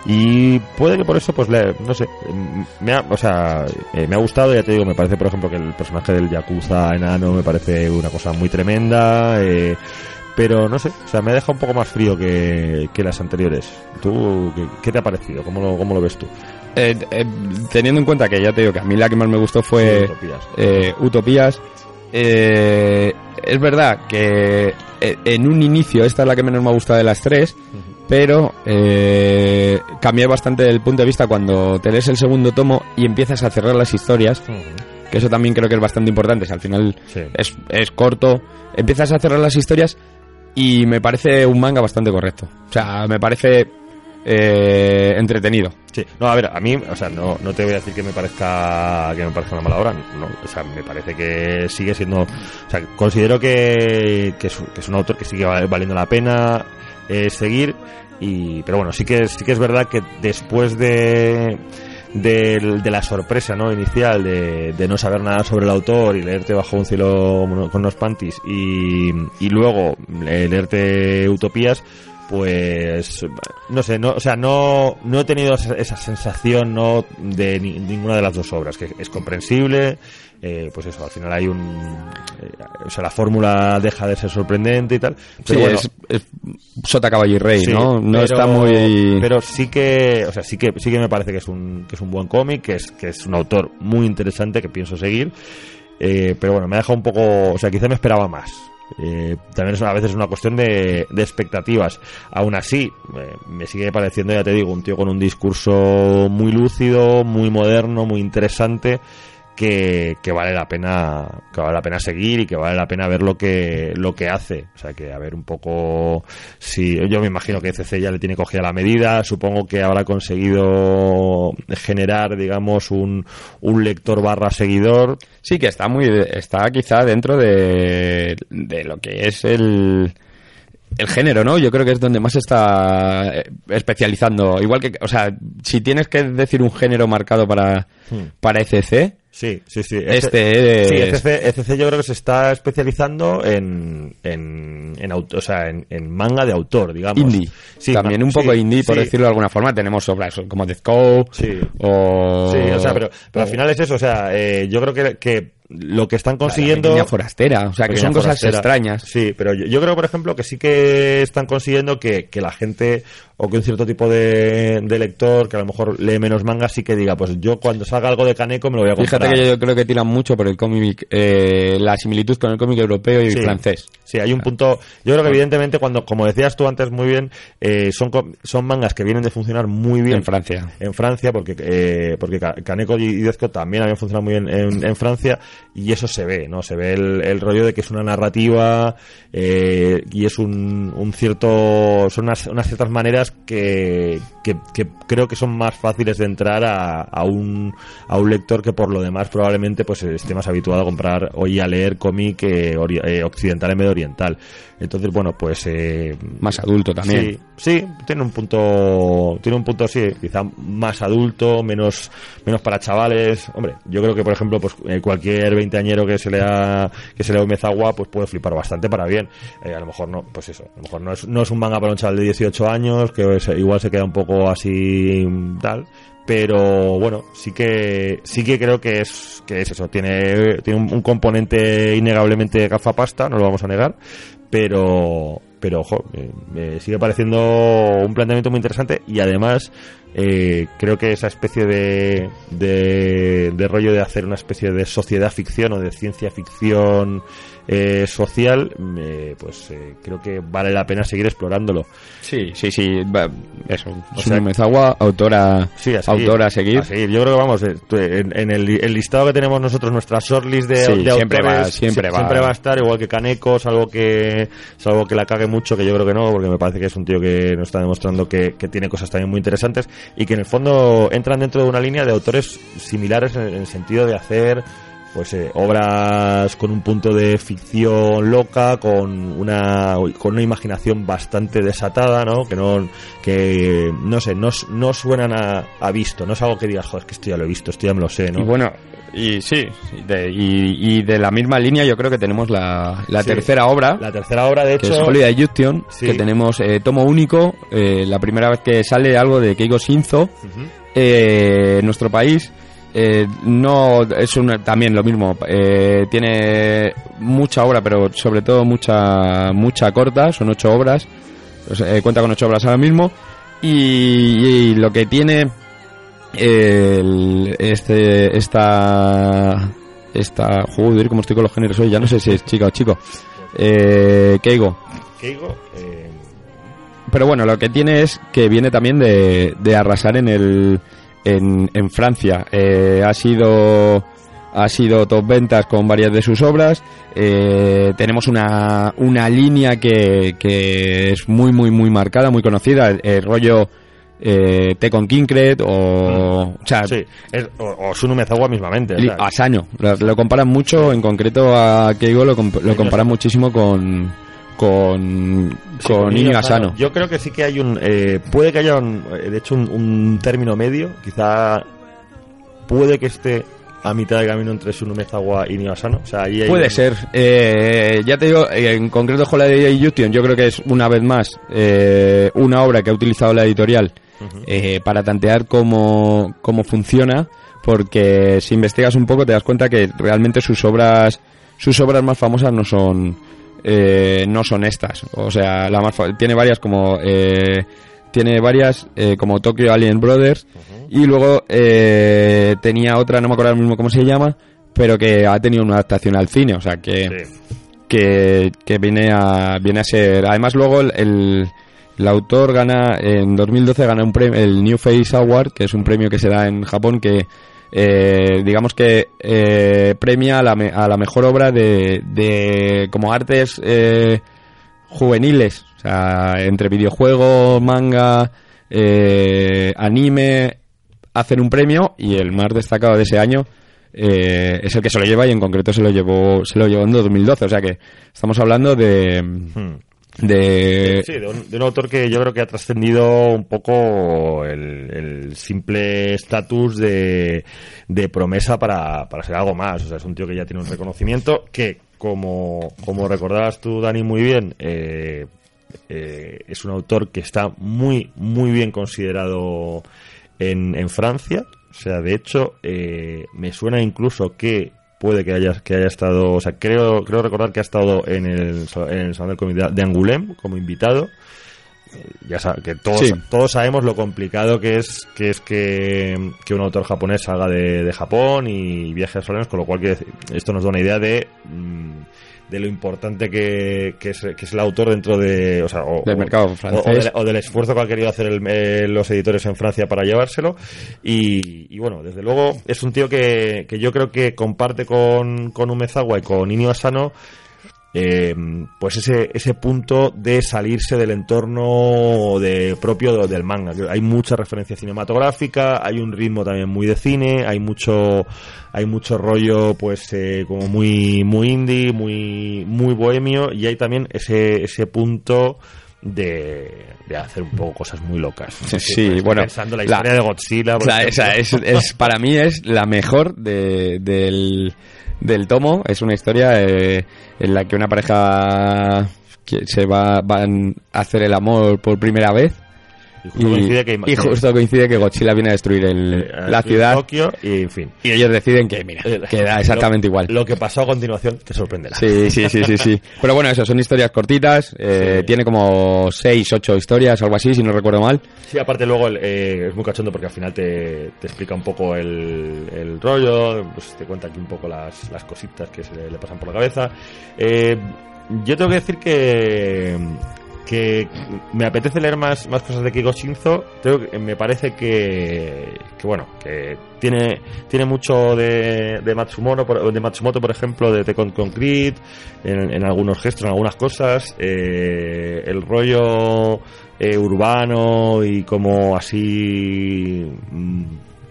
Y puede que por eso, pues, le- no sé, mm, me ha, o sea, eh, me ha gustado, ya te digo, me parece, por ejemplo, que el personaje del Yakuza enano me parece una cosa muy tremenda, eh, pero no sé, o sea, me deja un poco más frío que, que las anteriores. ¿Tú qué, qué te ha parecido? ¿Cómo lo, cómo lo ves tú? eh, eh, teniendo en cuenta que ya te digo que a mí la que más me gustó fue Utopías. eh, Utopías. Eh, es verdad que eh, en un inicio esta es la que menos me ha gustado de las tres, pero eh, cambié bastante el punto de vista cuando te lees el segundo tomo y empiezas a cerrar las historias, que eso también creo que es bastante importante, si al final Sí. es, es corto, empiezas a cerrar las historias y me parece un manga bastante correcto. O sea, me parece eh, entretenido. Sí, no, a ver, a mí, o sea, no, no te voy a decir que me parezca que me parezca una mala obra, no, o sea, me parece que sigue siendo, o sea, considero que, es, que es un autor que sigue val- valiendo la pena eh, seguir y, pero bueno, sí que sí que es verdad que después de del- de, la sorpresa no inicial de, de no saber nada sobre el autor y leerte bajo un cielo con unos panties y, y luego eh, leerte utopías pues no sé no o sea no no he tenido esa, sensación no de ni- ninguna de las dos obras que es comprensible eh, pues eso al final hay un eh, o sea la fórmula deja de ser sorprendente y tal pero Sí, bueno, es, es Sota Caballo y Rey, Sí, ¿no? No pero- está muy... pero sí que o sea sí que sí que me parece que es un que es un buen cómic que es que es un autor muy interesante que pienso seguir Eh, pero bueno me ha dejado un poco o sea quizá me esperaba más. Eh, también es, a veces una cuestión de, de expectativas. Aún así eh, me sigue pareciendo ya te digo un tío con un discurso muy lúcido muy moderno muy interesante que, que vale la pena que vale la pena seguir y que vale la pena ver lo que lo que hace o sea que a ver un poco si yo me imagino que CC ya le tiene cogida la medida supongo que habrá conseguido generar digamos un, un lector barra seguidor Sí, que está muy, está quizá dentro de, de lo que es el, el género, ¿no? Yo creo que es donde más se está eh, especializando. Igual que, o sea, si tienes que decir un género marcado para, para ECC, sí sí sí Este sí, es- ECC, ECC yo creo que se está especializando en en, en, auto- o sea, en, en manga de autor digamos indie. Sí, También un poco sí, indie, por sí. decirlo de alguna forma. Tenemos obras como Death Code Sí. o... Sí, o sea, pero, pero al final es eso, o sea, eh, yo creo que, que lo que están consiguiendo... La forastera, o sea, que son cosas forastera. extrañas. Sí, pero yo, yo creo, por ejemplo, que sí que están consiguiendo que, que la gente o que un cierto tipo de, de lector que a lo mejor lee menos manga sí que diga, pues yo cuando salga algo de Kaneko me lo voy a comprar. Fíjate que yo creo que tiran mucho por el cómic, eh, la similitud con el cómic europeo y Sí. francés. Sí, hay un punto. Yo creo que evidentemente cuando, como decías tú antes muy bien, eh, son son mangas que vienen de funcionar muy bien En Francia. en Francia, porque eh, porque Kaneko y Dezko también habían funcionado muy bien en, en Francia y eso se ve, ¿no? Se ve el, el rollo de que es una narrativa eh, y es un, un cierto son unas, unas ciertas maneras que, que, que creo que son más fáciles de entrar a, a un a un lector que por lo demás probablemente pues esté más habituado a comprar o y a leer cómic eh, eh, occidental en de oriental. Entonces, bueno, pues eh, Más adulto también. Sí, sí, tiene un punto, tiene un punto sí, quizá más adulto, menos, menos para chavales. Hombre, yo creo que por ejemplo, pues eh, cualquier veinteañero que se lea, que se lea Umezawa, pues puede flipar bastante para bien. Eh, a lo mejor no, pues eso, a lo mejor no es, no es un manga para un chaval de 18 años, que igual se queda un poco así tal. Pero bueno, sí que sí que creo que es que es eso, tiene, tiene un, componente innegablemente gafapasta, no lo vamos a negar, pero pero ojo, me, me sigue pareciendo un planteamiento muy interesante y además eh, creo que esa especie de, de, de rollo de hacer una especie de sociedad ficción o de ciencia ficción eh, social, eh, pues eh, creo que vale la pena seguir explorándolo. Sí, sí, sí. va- Eso. O sea- Mezawa, autora, Sí, a seguir. autora a seguir. A seguir. Yo creo que vamos, eh, en, en el, el listado que tenemos nosotros, nuestra shortlist de, Sí, de siempre autores, va, siempre sie- va. siempre va a estar, igual que Kaneko, salvo que, salvo que la cague mucho, que yo creo que no, porque me parece que es un tío que nos está demostrando que, que tiene cosas también muy interesantes y que en el fondo entran dentro de una línea de autores similares en el sentido de hacer pues eh, obras con un punto de ficción loca con una con una imaginación bastante desatada no que no que no sé no, no suenan a, a visto no es algo que digas joder es que esto ya lo he visto esto ya me lo sé no Y bueno, y sí, de- y, y de la misma línea yo creo que tenemos la, la Sí. tercera obra, la tercera obra de que hecho es Holiday Junction, Sí. que tenemos eh, tomo único, eh, la primera vez que sale algo de Keigo Shinzo eh, en nuestro país. Eh, no es una- también lo mismo eh, tiene mucha obra pero sobre todo mucha mucha corta son ocho obras eh, cuenta con ocho obras ahora mismo y, y lo que tiene el, este esta esta joder cómo estoy con los géneros hoy ya no sé si es chica o chico eh, Keigo. Keigo eh, pero bueno, lo que tiene es que viene también de, de arrasar en el en, en Francia. Eh, ha sido ha sido top ventas con varias de sus obras. Eh, tenemos una, una línea que, que es muy muy muy marcada, muy conocida, el, el rollo eh, Tekken Kinkred o, o sea, Sí, es- o, o Sunu Mezawa mismamente. Li- Asano, lo, lo comparan mucho, en concreto a Keigo lo, comp- lo comparan muchísimo con con, Sí, con Asano. Yo creo que sí que hay un. eh, puede que haya, un, eh, de hecho, un, un término medio. Quizá puede que esté a mitad de camino entre Sunu Mezawa y Niño Asano. O sea, ahí Puede un- ser. Eh, ya te digo, eh, en concreto Holiday Junction, yo creo que es una vez más eh, una obra que ha utilizado la editorial eh, para tantear cómo, cómo funciona, porque si investigas un poco te das cuenta que realmente sus obras sus obras más famosas no son eh, no son estas. O sea, la más tiene varias como eh, tiene varias eh, como Tokyo Alien Brothers y luego eh, tenía otra, no me acuerdo ahora mismo cómo se llama, pero que ha tenido una adaptación al cine, o sea que Sí. que, que viene a viene a ser además luego el, el, el autor gana en 2012 gana un premio el New Face Award que es un premio que se da en Japón que eh, digamos que eh, premia a la, me- a la mejor obra de, de como artes eh, juveniles o sea entre videojuego manga eh, anime hacen un premio y el más destacado de ese año eh, es el que se lo lleva y en concreto se lo llevó se lo llevó en 2012 o sea que estamos hablando de Hmm. De un, autor que yo creo que ha trascendido un poco el, el simple estatus de, de promesa para, para ser algo más. O sea, es un tío que ya tiene un reconocimiento que, como, como recordarás tú, Dani, muy bien, eh, eh, es un autor que está muy, muy bien considerado en, en Francia. O sea, de hecho, eh, me suena incluso que puede que haya, que haya estado, o sea, creo, creo recordar que ha estado en el, en el Salón del Comité de Angoulême como invitado. Eh, Ya sabes, que todos, Sí. todos sabemos lo complicado que es que es que, que un autor japonés salga de, de Japón y viaje a Solenos, con lo cual decir- esto nos da una idea de, mm, de lo importante que, que, es, que es el autor dentro de, o sea, o- Del mercado o- o francés. del- o del esfuerzo que han querido hacer el- eh, los editores en Francia para llevárselo. Y, y bueno, desde luego es un tío que, que yo creo que comparte con, con Umezawa y con Inio Asano eh, pues ese, ese punto de salirse del entorno de, propio del manga. Hay mucha referencia cinematográfica, hay un ritmo también muy de cine, hay mucho, hay mucho rollo pues eh, como muy, muy indie, muy, muy bohemio y hay también ese, ese punto de, de hacer un poco cosas muy locas. Sí, pues, bueno, Pensando la la- historia de Godzilla. por esa es, es- para mí es la mejor de- del, del tomo. Es una historia eh, en la que una pareja se va van a hacer el amor por primera vez Y justo coincide que, y justo coincide que Godzilla viene a destruir el- eh, la aquí ciudad Tokio y en fin. y ellos deciden que mira Eh, que da exactamente lo- igual. Lo que pasó a continuación te sorprenderá. Sí, sí, sí, sí, sí. Pero bueno, eso, son historias cortitas. eh, Sí. Tiene como seis, ocho historias, algo así, si no recuerdo mal. Sí, aparte luego el, eh, es muy cachondo porque al final te, te explica un poco el, el rollo, pues te cuenta aquí un poco las, las cositas que se le, le pasan por la cabeza. Eh, yo tengo que decir que que me apetece leer más, más cosas de Kiko Shinzo. Creo me parece que, que bueno, que tiene, tiene mucho de, de Matsumoto, por, de Matsumoto, por ejemplo, de Tekken Concrete, en, en algunos gestos, en algunas cosas. Eh, el rollo eh, urbano y como así mm,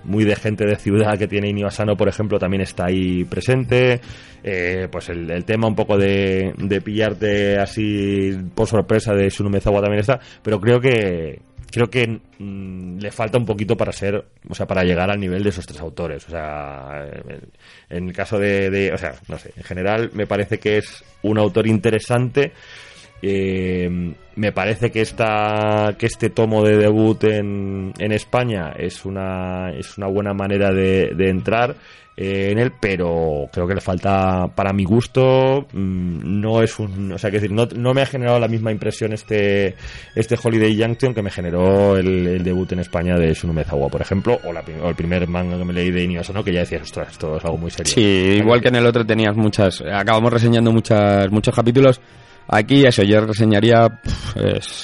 muy de gente de ciudad que tiene Inio Asano, por ejemplo, también está ahí presente. Eh, pues el, el tema un poco de, de pillarte así por sorpresa de Shunu Mezawa también está, pero creo que creo que mm, le falta un poquito para ser, o sea, para llegar al nivel de esos tres autores. O sea, en, el caso de, o sea, no sé, en general me parece que es un autor interesante. Eh, me parece que esta que este tomo de debut en, en España es una es una buena manera de, de entrar eh, en él, pero creo que le falta, para mi gusto, mm, no es un, o sea, que decir, no, no me ha generado la misma impresión este este Holiday Junction que me generó el, debut en España de Shunu Mezawa, por ejemplo, o, la, o el primer manga que me leí de Inio Asano, que ya decías, ostras, esto es algo muy serio. Sí, igual que en el otro tenías muchas, acabamos reseñando muchas, muchos capítulos. Aquí, eso, yo reseñaría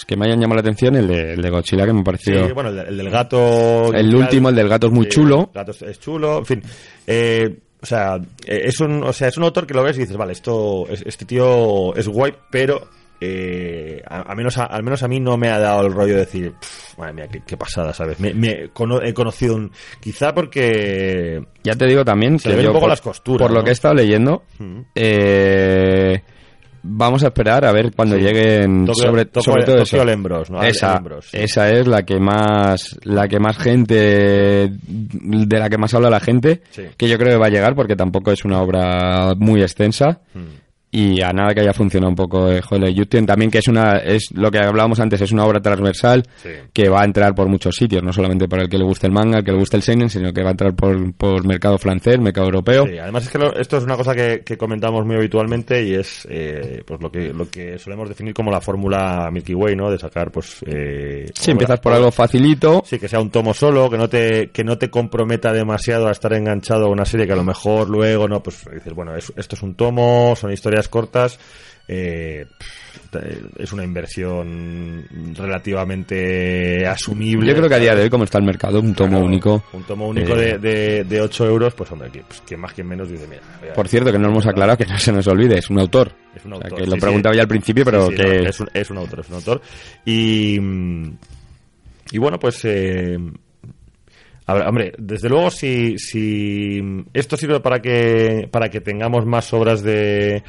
que me hayan llamado la atención el de, el de Godzilla, que me Sí, pareció... bueno, el, el del gato. El último, el del gato es muy chulo. El gato es, chulo, en fin. Eh, o sea, eh, es un, o sea, es un autor que lo ves y dices, vale, esto, es- este tío es guay, pero eh, a, a menos a- al menos a mí no me ha dado el rollo de decir, "Pff, madre mía, qué, qué pasada, ¿sabes? Me, me cono- he conocido un, quizá porque Ya te digo también Se que le ven yo, un poco por, las costuras, por lo que he estado leyendo, eh, vamos a esperar a ver cuando Sí. lleguen sobre, todo Tokyo eso. Lembros, ¿no? esa, Lembros, sí. esa es la que más la que más gente de la que más habla la gente Sí. que yo creo que va a llegar porque tampoco es una obra muy extensa Mm. Y a nada que haya funcionado un poco eh, Joder Yuten también que es una es lo que hablábamos antes es una obra transversal Sí. que va a entrar por muchos sitios no solamente para el que le guste el manga el que le guste el seinen sino que va a entrar por, por mercado francés mercado europeo Sí, además es que lo- esto es una cosa que, que comentamos muy habitualmente y es eh, pues lo que lo que solemos definir como la fórmula Milky Way, ¿no? De sacar pues eh, si empiezas obra- por algo facilito Sí, que sea un tomo solo, que no te que no te comprometa demasiado a estar enganchado a una serie que a lo mejor luego no, pues dices, bueno, es- esto es un tomo, son historias cortas, eh, es una inversión relativamente asumible. yo creo que a día de hoy como está el mercado un tomo Claro, único Un tomo único eh, de, de, de 8 euros, pues hombre, que, pues, que más que menos dice, mira. Por cierto, que no hemos aclarado, que no se nos olvide, es un autor. Es un O sea, autor. que sí, lo sí. preguntaba ya al principio, pero Sí, que... no, es, un, es un autor, es un autor. Y, mm, y bueno, pues... Eh, ver, hombre, desde luego si, si esto sirve para que para que tengamos más obras de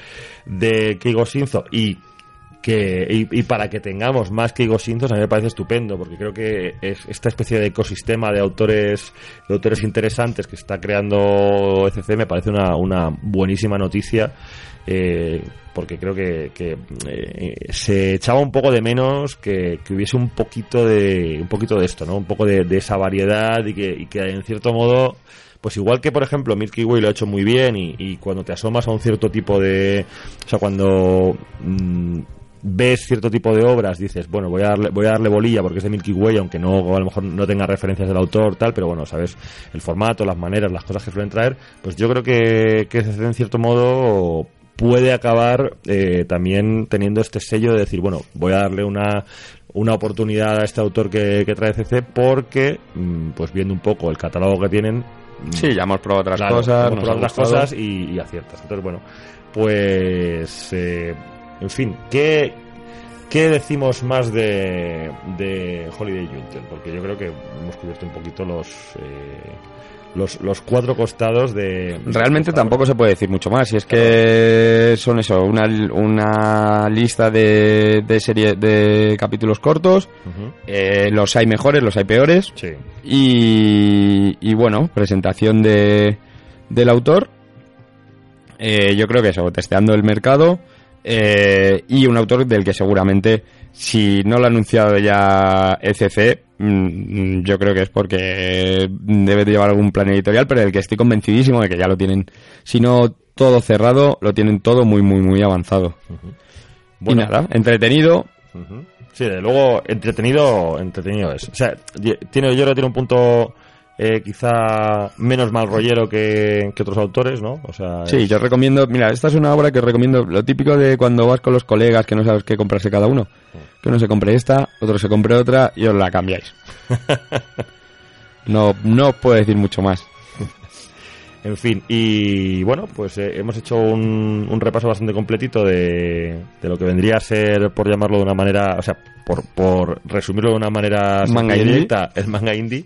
de Keigo Shinzo y que y, para que tengamos más Keigo Shinzos a mí me parece estupendo porque creo que es esta especie de ecosistema de autores de autores interesantes que está creando ECC me parece una, una buenísima noticia eh, porque creo que, que, eh, se echaba un poco de menos que, que hubiese un poquito de un poquito de esto no un poco de, esa variedad y que, que en cierto modo pues igual que por ejemplo Milky Way lo ha hecho muy bien y, y cuando te asomas a un cierto tipo de o sea cuando mm, ves cierto tipo de obras dices bueno voy a darle voy a darle bolilla porque es de Milky Way aunque no a lo mejor no tenga referencias del autor tal pero bueno sabes el formato las maneras las cosas que suelen traer pues yo creo que que en cierto modo puede acabar eh, también teniendo este sello de decir bueno voy a darle una una oportunidad a este autor que, que trae CC porque mm, pues viendo un poco el catálogo que tienen mm, Sí, ya hemos probado otras Claro, cosas, hemos probado otras cosas y, y aciertas. Entonces, bueno, pues, eh, en fin, ¿qué, ¿qué decimos más de, de Holiday Jungle? Porque yo creo que hemos cubierto un poquito los, eh, los, los cuatro costados de... Realmente tampoco se puede decir mucho más. Si es que son eso, una, una lista de, de serie de capítulos cortos. Eh, los hay mejores, los hay peores. Sí. Y, y bueno, presentación de, del autor. Eh, yo creo que eso, testeando el mercado. Eh, y un autor del que seguramente, si no lo ha anunciado ya ECC, mm, yo creo que es porque debe de llevar algún plan editorial, pero del que estoy convencidísimo de que ya lo tienen, si no todo cerrado, lo tienen todo muy, muy, muy avanzado. Bueno. y nada, entretenido. Sí, de luego, entretenido, entretenido es. O sea, tiene, yo creo que tiene un punto eh, quizá menos mal rollero que, que otros autores, ¿no? O sea, Sí, es- yo recomiendo, mira, esta es una obra que recomiendo, lo típico de cuando vas con los colegas que no sabes qué comprarse cada uno. Que uno se compre esta, otro se compre otra y os la cambiáis. No, no os puedo decir mucho más. En fin, y bueno, pues eh, hemos hecho un, un repaso bastante completito de, de lo que vendría a ser, por llamarlo de una manera, o sea, por, por resumirlo de una manera Manga directa, el manga indie,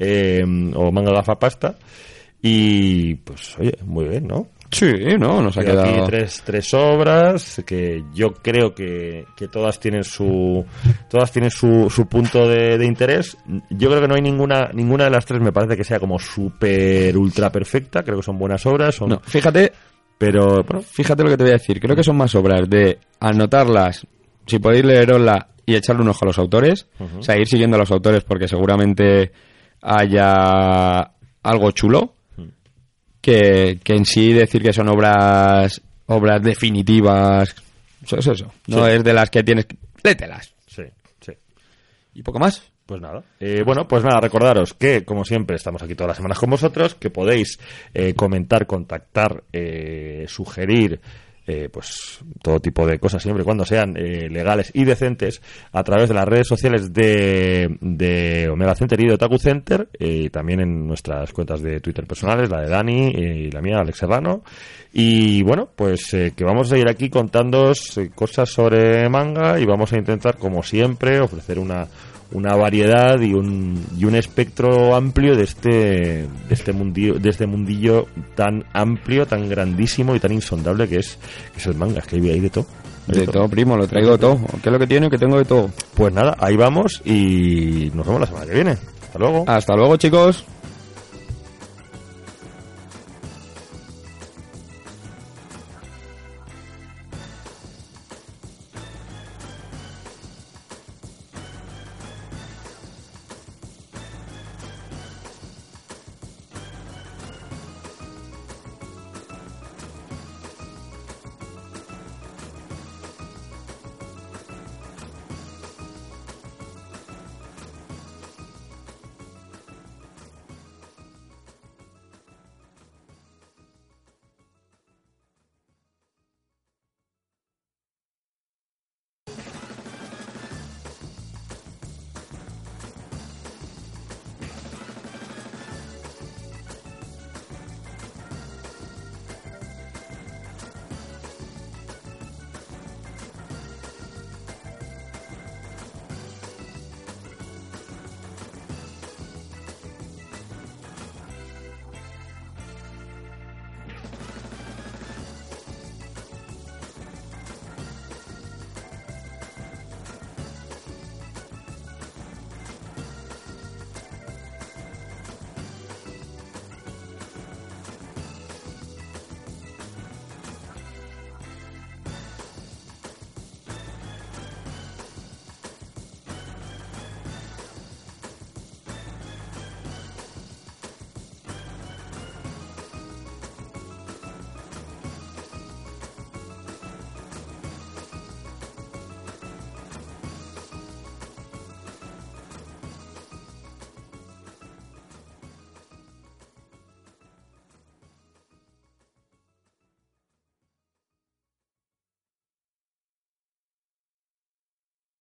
eh, o manga gafapasta, y pues oye, muy bien, ¿no? Sí, no, nos ha Veo aquí quedado... tres, tres obras que yo creo que, que todas tienen su todas tienen su, su punto de, de interés. Yo creo que no hay ninguna ninguna de las tres me parece que sea como súper ultra perfecta. Creo que son buenas obras, son, No, fíjate, pero bueno, fíjate lo que te voy a decir. Creo que son más obras de anotarlas, si podéis leerosla y echarle un ojo a los autores. O sea, ir siguiendo a los autores porque seguramente haya algo chulo. Que, que en sí decir que son obras obras definitivas. Eso es eso. No Sí. es de las que tienes que... Lételas. sí, sí. Y poco más. Pues nada. Eh, bueno, pues nada, recordaros que, como siempre, estamos aquí todas las semanas con vosotros, que podéis eh, comentar, contactar, eh, sugerir, eh, pues todo tipo de cosas, siempre y cuando sean eh, legales y decentes, a través de las redes sociales de, de Omega Center y de Otaku Center, eh, y también en nuestras cuentas de Twitter personales, la de Dani y la mía, Alex Serrano. Y bueno, pues eh, que vamos a ir aquí contándoos eh, cosas sobre manga y vamos a intentar, como siempre, ofrecer una una variedad y un, y un espectro amplio de este de este mundillo de este mundillo tan amplio tan grandísimo y tan insondable que es que es el manga que hay, de todo De todo, primo, lo traigo todo. ¿Qué es lo que tiene? Que tengo de todo. pues nada ahí vamos y nos vemos la semana que viene hasta luego Hasta luego, chicos.